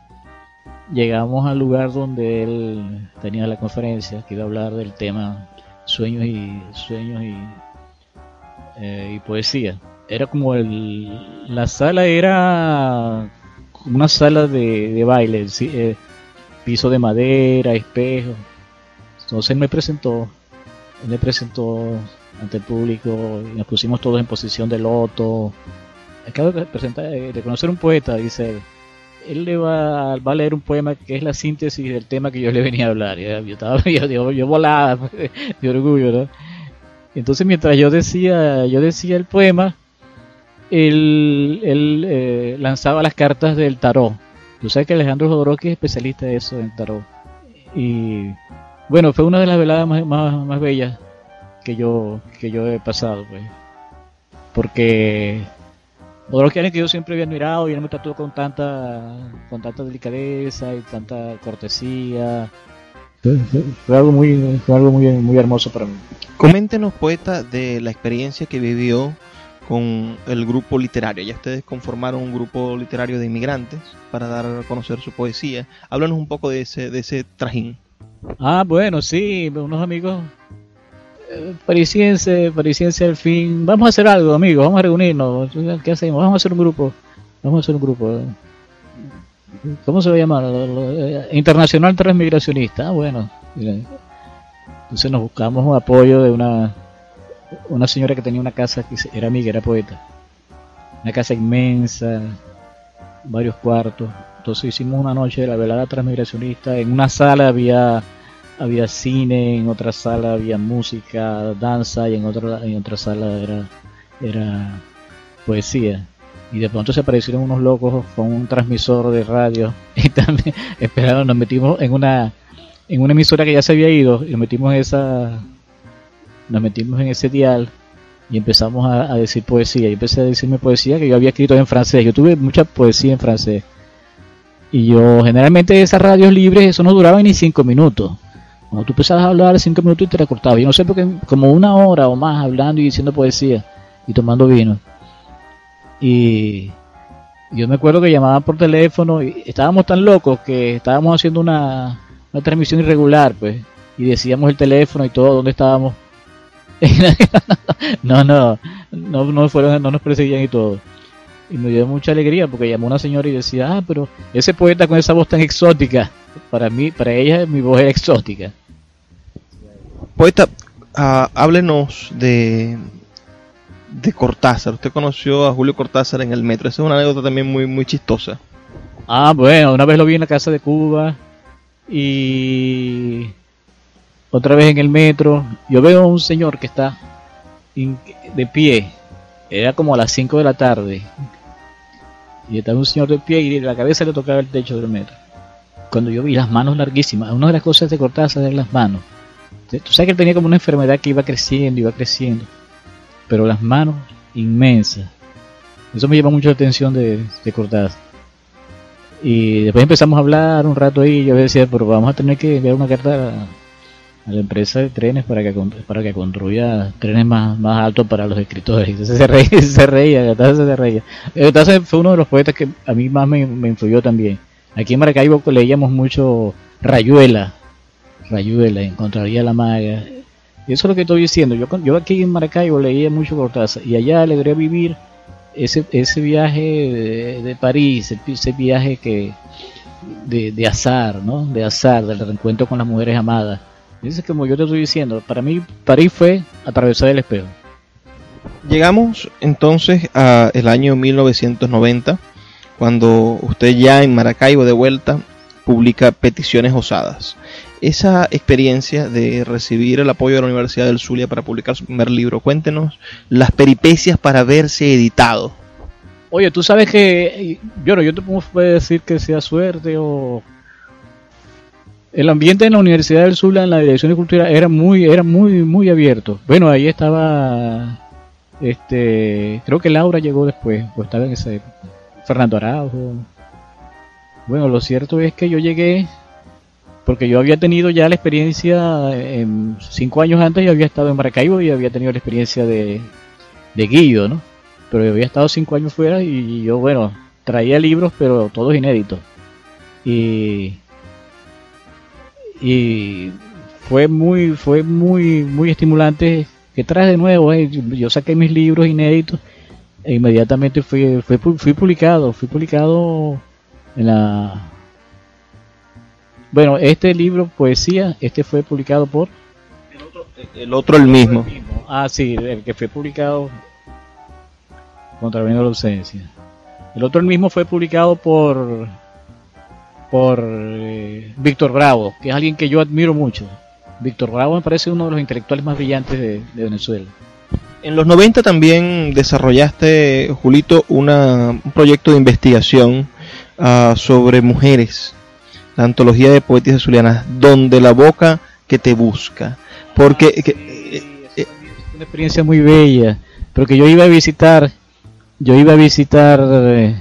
llegamos al lugar donde él tenía la conferencia, que iba a hablar del tema sueños y sueños y, eh, y poesía. Era como el, la sala era una sala de, de baile, eh, piso de madera, espejo. Entonces él me presentó, él me presentó ante el público y nos pusimos todos en posición de loto. Acabo de, presentar, de conocer un poeta, dice él le va, va, a leer un poema que es la síntesis del tema que yo le venía a hablar. Yo, estaba, [laughs] yo, yo, volaba [laughs] de orgullo, ¿no? Entonces mientras yo decía, yo decía el poema, él, él eh, lanzaba las cartas del tarot. Tú sabes que Alejandro Jodorowsky es especialista de eso, en tarot. Y bueno, fue una de las veladas más, más, más bellas que yo, que yo he pasado, pues. Porque otros que yo siempre había admirado y él me trató con tanta, con tanta delicadeza y tanta cortesía. Fue, algo muy, fue algo muy, muy hermoso para mí. Coméntenos, poeta, de la experiencia que vivió con el grupo literario. Ya ustedes conformaron un grupo literario de inmigrantes para dar a conocer su poesía. Háblanos un poco de ese, de ese trajín. Ah, bueno, sí, unos amigos parisiense, parisiense al fin, vamos a hacer algo, amigos, vamos a reunirnos, ¿qué hacemos? Vamos a hacer un grupo, vamos a hacer un grupo. ¿Cómo se va a llamar? Internacional Transmigracionista, ah, bueno. Entonces nos buscamos un apoyo de una, una señora que tenía una casa que era amiga, era poeta. Una casa inmensa, varios cuartos. Entonces hicimos una noche de la velada transmigracionista. En una sala había había cine, en otra sala había música, danza y en otra en otra sala era era poesía. Y de pronto se aparecieron unos locos con un transmisor de radio [laughs] y también esperaron, nos metimos en una en una emisora que ya se había ido y nos metimos en esa nos metimos en ese dial y empezamos a, decir poesía. Y empecé a decirme poesía que yo había escrito en francés. Yo tuve mucha poesía en francés. Y yo, generalmente esas radios libres, eso no duraba ni cinco minutos. Cuando tú empezabas a hablar cinco minutos y te recortabas. Yo no sé por qué, como una hora o más hablando y diciendo poesía y tomando vino. Y yo me acuerdo que llamaban por teléfono y estábamos tan locos que estábamos haciendo una, una transmisión irregular, pues. Y decíamos el teléfono y todo, dónde estábamos [laughs] no, no, no, no, fueron, no nos perseguían y todo. Y me dio mucha alegría porque llamó una señora y decía, ah, pero ese poeta con esa voz tan exótica, para mí, para ella mi voz era exótica. Poeta, uh, háblenos de, de Cortázar. Usted conoció a Julio Cortázar en el metro. Esa es una anécdota también muy, muy chistosa. Ah, bueno, una vez lo vi en la casa de Cuba y otra vez en el metro, yo veo a un señor que está de pie, era como a las 5 de la tarde, y estaba un señor de pie y la cabeza le tocaba el techo del metro. Cuando yo vi las manos larguísimas, una de las cosas de Cortázar eran las manos. Tú sabes que él tenía como una enfermedad que iba creciendo, iba creciendo, pero las manos inmensas. Eso me llama mucho la atención de, de. Y después empezamos a hablar un rato ahí y yo decía, pero vamos a tener que enviar una carta a la empresa de trenes para que para que construya trenes más, más altos para los escritores. Se reía, [laughs] se reía, se reía. Entonces fue uno de los poetas que a mí más me, me influyó también. Aquí en Maracaibo leíamos mucho Rayuela, Rayuela, encontraría la maga. Y eso es lo que estoy diciendo. Yo, yo aquí en Maracaibo leía mucho Cortázar y allá logré vivir ese, ese viaje de, de París, ese, viaje que de, de azar, ¿no? De azar, del reencuentro con las mujeres amadas Dice como yo te estoy diciendo, para mí París fue atravesar el espejo. Llegamos entonces a el año 1990, cuando usted ya en Maracaibo de vuelta publica Peticiones Osadas. Esa experiencia de recibir el apoyo de la Universidad del Zulia para publicar su primer libro, cuéntenos las peripecias para verse editado. Oye, tú sabes que, yo no, yo te puedo decir que sea suerte o el ambiente en la Universidad del Sur, en la Dirección de Cultura, era muy, era muy, muy abierto. Bueno, ahí estaba, este, creo que Laura llegó después, o estaba en ese, Fernando Araujo. Bueno, lo cierto es que yo llegué porque yo había tenido ya la experiencia, en, cinco años antes yo había estado en Maracaibo y había tenido la experiencia de, de Guido, ¿no? Pero yo había estado cinco años fuera y yo, bueno, traía libros, pero todos inéditos. Y y fue muy fue muy muy estimulante que traje de nuevo eh, yo saqué mis libros inéditos e inmediatamente fui, fui, fui publicado fui publicado en la bueno este libro poesía este fue publicado por el otro el mismo, ah sí el que fue publicado contra la ausencia. El otro el mismo fue publicado por por eh, Víctor Bravo, que es alguien que yo admiro mucho. Víctor Bravo me parece uno de los intelectuales más brillantes de, Venezuela. En los 90 también desarrollaste, Julito, un proyecto de investigación ah, sobre mujeres, la antología de poetas zulianas, donde la boca que te busca. Porque... Eh, es una experiencia muy bella, porque yo iba a visitar, yo iba a visitar... Eh,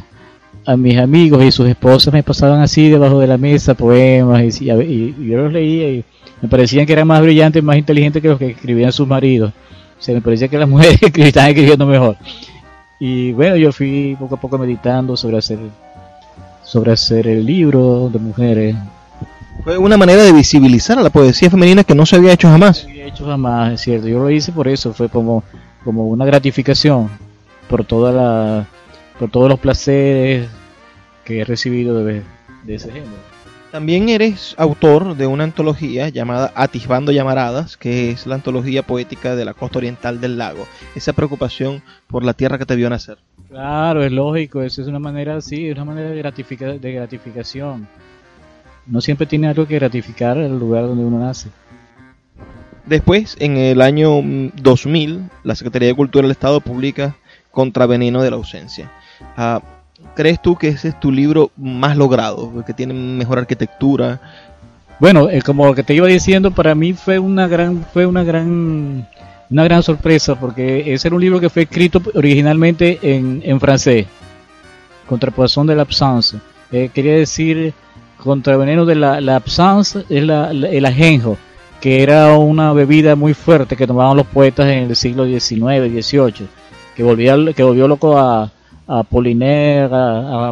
a mis amigos y sus esposas me pasaban así debajo de la mesa poemas y, yo los leía y me parecían que eran más brillantes, más inteligentes que los que escribían sus maridos. O sea, me parecía que las [laughs] mujeres estaban escribiendo mejor. Y bueno, yo fui poco a poco meditando sobre hacer, sobre hacer el libro de mujeres. Fue una manera de visibilizar a la poesía femenina que no se había hecho jamás. No se había hecho jamás, es cierto. Yo lo hice por eso, fue como, como una gratificación por toda la por todos los placeres que he recibido de, ese género. También eres autor de una antología llamada Atisbando Llamaradas, que es la antología poética de la costa oriental del lago. Esa preocupación por la tierra que te vio nacer. Claro, es lógico, eso es una manera, sí, es una manera de, de gratificación. No siempre tiene algo que gratificar el lugar donde uno nace. Después, en el año 2000, mm, la Secretaría de Cultura del Estado publica Contraveneno de la ausencia. Ah, ¿Crees tú que ese es tu libro más logrado, que tiene mejor arquitectura? Bueno, eh, como lo que te iba diciendo, para mí fue una gran, fue una gran, una gran sorpresa porque ese era un libro que fue escrito originalmente en, en francés, Contraposición de la absence. Eh, quería decir contraveneno de la, la absence es la, el ajenjo, que era una bebida muy fuerte que tomaban los poetas en el siglo XIX, XVIII, que volvía, que volvió loco a a Poliner, a, a,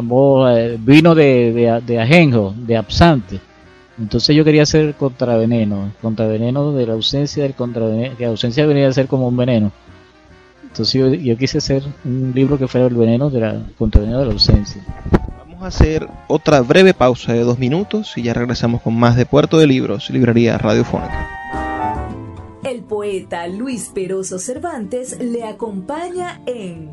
vino de, de, ajenjo, de absante. Entonces yo quería hacer contraveneno, contraveneno de la ausencia del contraveneno, que la ausencia venía a ser como un veneno. Entonces yo, yo quise hacer un libro que fuera el veneno de la contraveneno de la ausencia. Vamos a hacer otra breve pausa de dos minutos y ya regresamos con más de Puerto de Libros, librería radiofónica. El poeta Luis Peroso Cervantes le acompaña en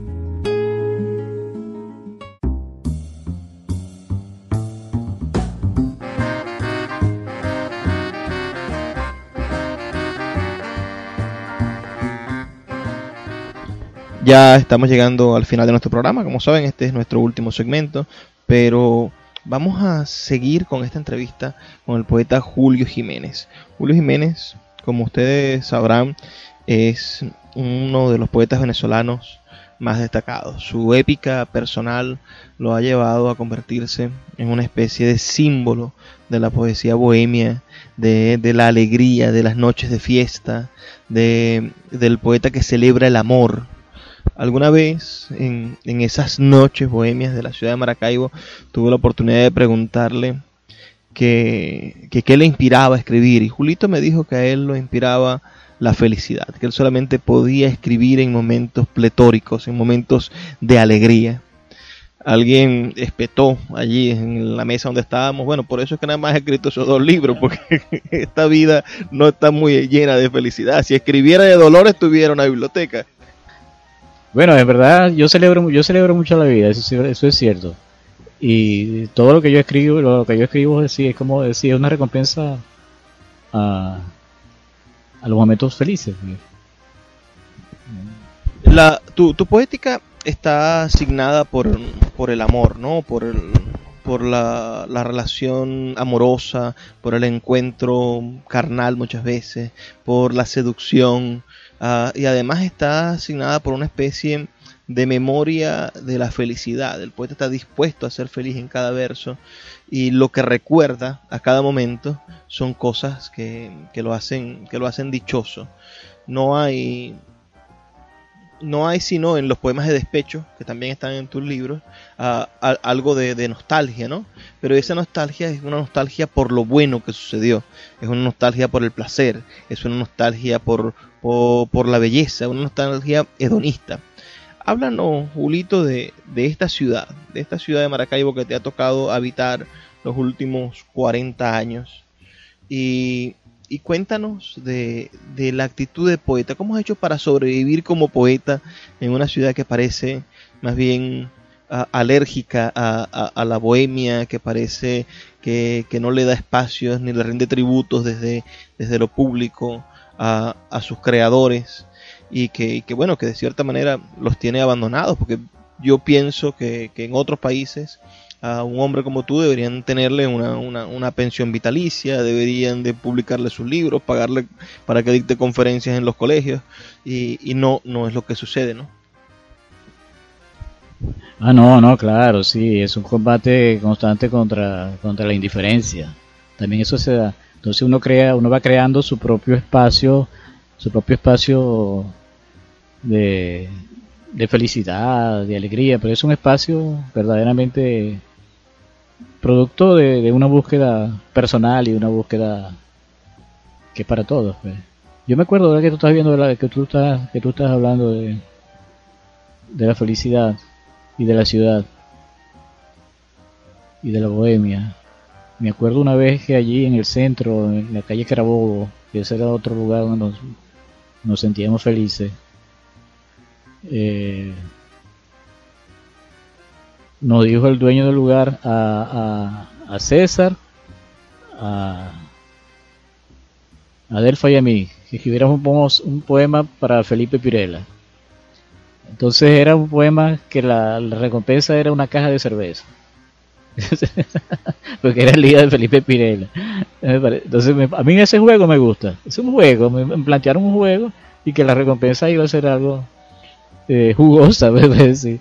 Ya estamos llegando al final de nuestro programa, como saben, este es nuestro último segmento, pero vamos a seguir con esta entrevista con el poeta Julio Jiménez. Julio Jiménez, como ustedes sabrán, es uno de los poetas venezolanos más destacados. Su épica personal lo ha llevado a convertirse en una especie de símbolo de la poesía bohemia, de, la alegría, de las noches de fiesta, de, del poeta que celebra el amor, Alguna vez en, esas noches bohemias de la ciudad de Maracaibo tuve la oportunidad de preguntarle que, qué le inspiraba a escribir y Julito me dijo que a él lo inspiraba la felicidad, que él solamente podía escribir en momentos pletóricos, en momentos de alegría. Alguien espetó allí en la mesa donde estábamos, bueno, por eso es que nada más he escrito esos dos libros, porque [laughs] esta vida no está muy llena de felicidad. Si escribiera de dolor estuviera en una biblioteca. Bueno, en verdad yo celebro, yo celebro mucho la vida, eso, es cierto. Y todo lo que yo escribo, lo que yo escribo es, es como decir, es una recompensa a, a los momentos felices. La, tu, tu poética está asignada por, por el amor, ¿no? Por, el, por la, la, relación amorosa, por el encuentro carnal muchas veces, por la seducción, Ah, y además está asignada por una especie de memoria de la felicidad. El poeta está dispuesto a ser feliz en cada verso y lo que recuerda a cada momento son cosas que, lo, hacen, que lo hacen dichoso. No hay, no hay sino en los poemas de despecho, que también están en tus libros, algo de, de, nostalgia, ¿no? Pero esa nostalgia es una nostalgia por lo bueno que sucedió, es una nostalgia por el placer, es una nostalgia por, por, la belleza, una nostalgia hedonista. Háblanos, Julito, de, de, esta ciudad, de esta ciudad de Maracaibo que te ha tocado habitar los últimos 40 años. Y, y cuéntanos de, la actitud de poeta. ¿Cómo has hecho para sobrevivir como poeta en una ciudad que parece más bien alérgica a, la bohemia, que parece que, que, no le da espacios ni le rinde tributos desde, desde lo público? a, sus creadores y que, bueno, que de cierta manera los tiene abandonados, porque yo pienso que, en otros países a un hombre como tú deberían tenerle una, una, pensión vitalicia, deberían de publicarle sus libros, pagarle para que dicte conferencias en los colegios y, y no, no es lo que sucede, ¿no? Ah, no, no, claro, sí, es un combate constante contra, contra la indiferencia. También eso se da. Entonces uno crea, uno va creando su propio espacio, su propio espacio de, felicidad, de alegría, pero es un espacio verdaderamente producto de, una búsqueda personal y una búsqueda que es para todos. Pues. Yo me acuerdo que tú estás viendo, que tú estás, que tú estás hablando de, de la felicidad y de la ciudad y de la bohemia. Me acuerdo una vez que allí en el centro, en la calle Carabobo, que ese era otro lugar donde nos, sentíamos felices, eh, nos dijo el dueño del lugar a, a, César, a, a Delfa y a mí, que escribiéramos un poema para Felipe Pirela. Entonces era un poema que la, recompensa era una caja de cerveza. [laughs] Porque era el día de Felipe Pirela. Entonces a mí ese juego me gusta. Es un juego, me, plantearon un juego y que la recompensa iba a ser algo eh, jugosa. [laughs] Entonces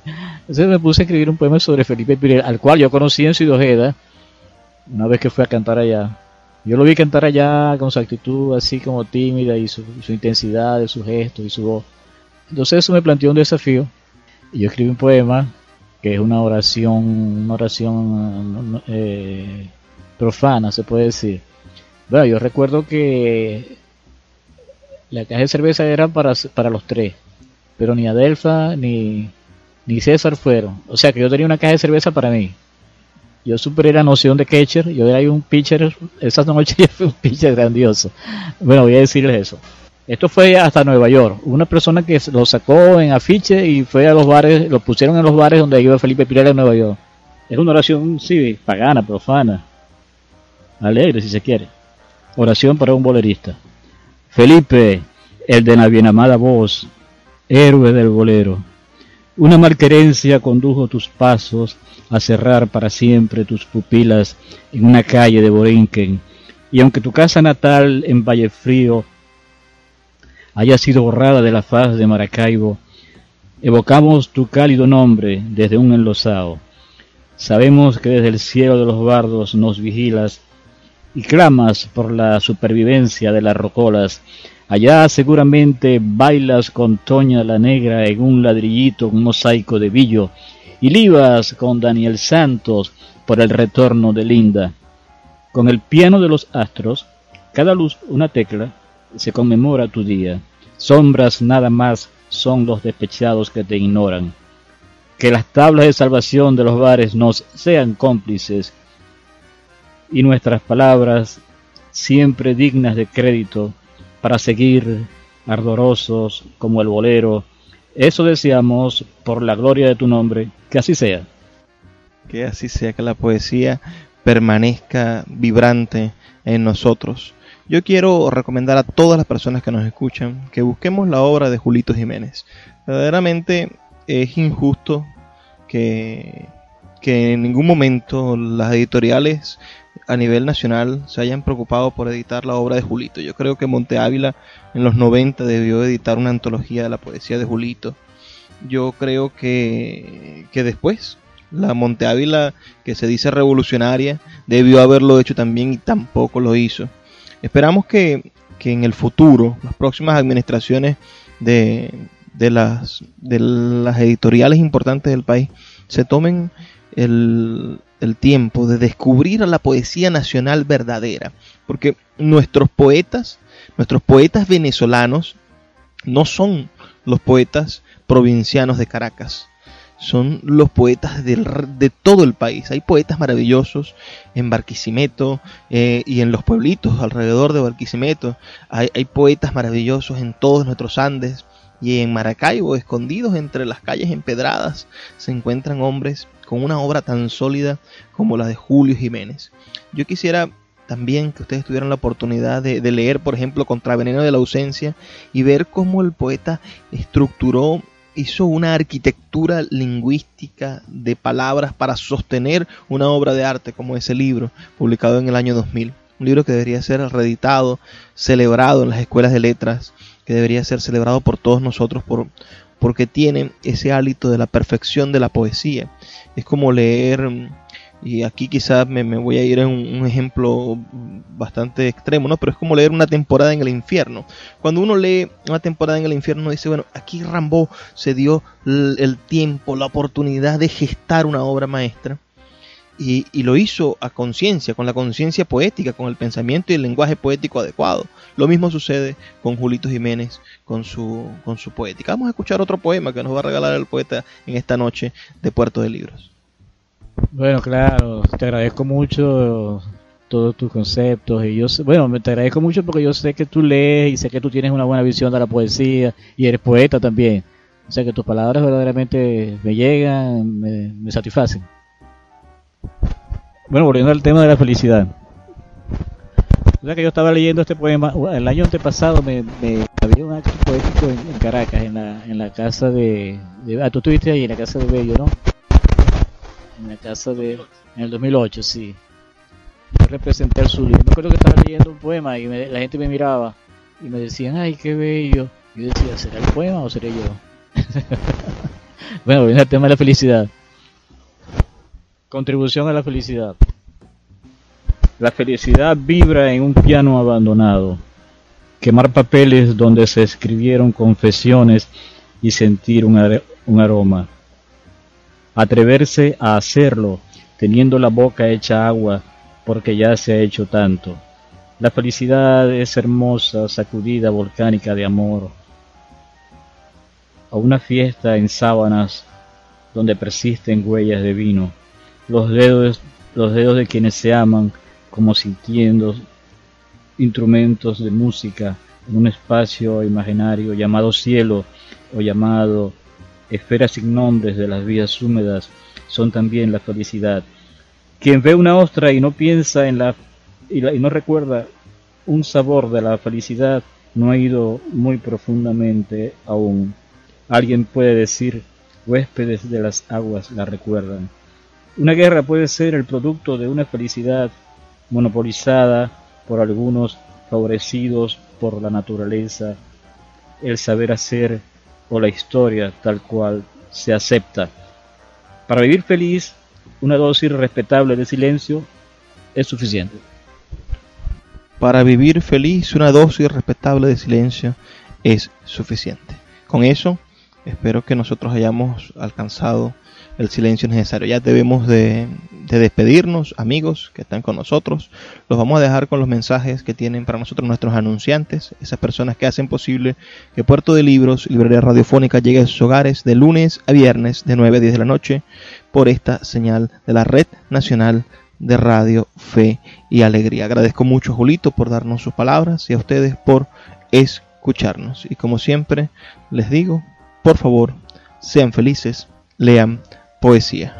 me puse a escribir un poema sobre Felipe Pirela, al cual yo conocí en Ciudad una vez que fui a cantar allá. Yo lo vi cantar allá con su actitud así como tímida y su, intensidad, su gesto y su voz. Entonces eso me planteó un desafío. Y yo escribí un poema que es una oración, una oración eh, profana, se puede decir. Bueno, yo recuerdo que la caja de cerveza era para, para los tres, pero ni Adelfa ni, ni César fueron. O sea que yo tenía una caja de cerveza para mí. Yo superé la noción de catcher, yo era un pitcher, esa noche [laughs] ya fue un pitcher grandioso. Bueno, voy a decirles eso. Esto fue hasta Nueva York. Una persona que lo sacó en afiche y fue a los bares, lo pusieron en los bares donde iba Felipe Pirela en Nueva York. Es una oración, sí, pagana, profana, alegre si se quiere. Oración para un bolerista. Felipe, el de la bien amada voz, héroe del bolero. Una malquerencia condujo tus pasos a cerrar para siempre tus pupilas en una calle de Borinquen. Y aunque tu casa natal en Valle Frío haya sido borrada de la faz de Maracaibo, evocamos tu cálido nombre desde un enlosado. Sabemos que desde el cielo de los bardos nos vigilas y clamas por la supervivencia de las rocolas. Allá seguramente bailas con Toña la Negra en un ladrillito, un mosaico de billo, y libas con Daniel Santos por el retorno de Linda. Con el piano de los astros, cada luz una tecla, se conmemora tu día. Sombras nada más son los despechados que te ignoran. Que las tablas de salvación de los bares nos sean cómplices y nuestras palabras siempre dignas de crédito para seguir ardorosos como el bolero. Eso deseamos por la gloria de tu nombre, que así sea. Que así sea, que la poesía permanezca vibrante en nosotros yo quiero recomendar a todas las personas que nos escuchan que busquemos la obra de Julito Jiménez. Verdaderamente es injusto que, que en ningún momento las editoriales a nivel nacional se hayan preocupado por editar la obra de Julito. Yo creo que Monte Ávila en los 90 debió editar una antología de la poesía de Julito. Yo creo que, que después la Monte Ávila que se dice revolucionaria debió haberlo hecho también y tampoco lo hizo. Esperamos que, en el futuro, las próximas administraciones de, las, de las editoriales importantes del país se tomen el, el tiempo de descubrir a la poesía nacional verdadera. Porque nuestros poetas, nuestros poetas venezolanos, no son los poetas provincianos de Caracas son los poetas de todo el país. Hay poetas maravillosos en Barquisimeto eh, y en los pueblitos alrededor de Barquisimeto. Hay, hay, poetas maravillosos en todos nuestros Andes y en Maracaibo, escondidos entre las calles empedradas, se encuentran hombres con una obra tan sólida como la de Julio Jiménez. Yo quisiera también que ustedes tuvieran la oportunidad de, leer, por ejemplo, Contra Veneno de la Ausencia y ver cómo el poeta estructuró hizo una arquitectura lingüística de palabras para sostener una obra de arte como ese libro, publicado en el año 2000. Un libro que debería ser reeditado, celebrado en las escuelas de letras, que debería ser celebrado por todos nosotros por, porque tiene ese hálito de la perfección de la poesía. Es como leer y aquí quizás me, voy a ir en un, ejemplo bastante extremo, ¿no? Pero es como leer una temporada en el infierno. Cuando uno lee una temporada en el infierno, dice, bueno, aquí Rambo se dio el, tiempo, la oportunidad de gestar una obra maestra. Y lo hizo a conciencia, con la conciencia poética, con el pensamiento y el lenguaje poético adecuado. Lo mismo sucede con Julito Jiménez, con su, con su poética. Vamos a escuchar otro poema que nos va a regalar el poeta en esta noche de Puerto de Libros. Bueno, claro, te agradezco mucho todos tus conceptos y yo bueno, te agradezco mucho porque yo sé que tú lees y sé que tú tienes una buena visión de la poesía y eres poeta también. O sea que tus palabras verdaderamente me llegan, me, satisfacen. Bueno, volviendo al tema de la felicidad. O sea que yo estaba leyendo este poema, el año antepasado me, había un acto poético en, Caracas, en la, en la casa de, Ah, tú estuviste ahí, en la casa de Bello, ¿no? En la casa de... En el 2008, sí. Yo representé el sur. Me acuerdo que estaba leyendo un poema y la gente me miraba y me decían, ay, qué bello. Y yo decía, ¿será el poema o seré yo? [laughs] bueno, viene el tema de la felicidad. Contribución a la felicidad. La felicidad vibra en un piano abandonado. Quemar papeles donde se escribieron confesiones y sentir un, aroma. Atreverse a hacerlo teniendo la boca hecha agua porque ya se ha hecho tanto. La felicidad es hermosa, sacudida volcánica de amor, a una fiesta en sábanas donde persisten huellas de vino, los dedos, los dedos de quienes se aman como sintiendo instrumentos de música en un espacio imaginario llamado cielo o llamado esferas sin nombres de las vías húmedas son también la felicidad. Quien ve una ostra y no piensa en la y, no recuerda un sabor de la felicidad no ha ido muy profundamente aún. Alguien puede decir, huéspedes de las aguas la recuerdan. Una guerra puede ser el producto de una felicidad monopolizada por algunos favorecidos por la naturaleza, el saber hacer o la historia tal cual se acepta. Para vivir feliz, una dosis respetable de silencio es suficiente. Para vivir feliz, una dosis respetable de silencio es suficiente. Con eso Espero que nosotros hayamos alcanzado el silencio necesario. Ya debemos de, despedirnos, amigos que están con nosotros. Los vamos a dejar con los mensajes que tienen para nosotros nuestros anunciantes, esas personas que hacen posible que Puerto de Libros, Librería Radiofónica, llegue a sus hogares de lunes a viernes de 9 a 10 de la noche por esta señal de la Red Nacional de Radio, Fe y Alegría. Agradezco mucho a Julito por darnos sus palabras y a ustedes por escucharnos. Y como siempre les digo, por favor, sean felices, lean poesía.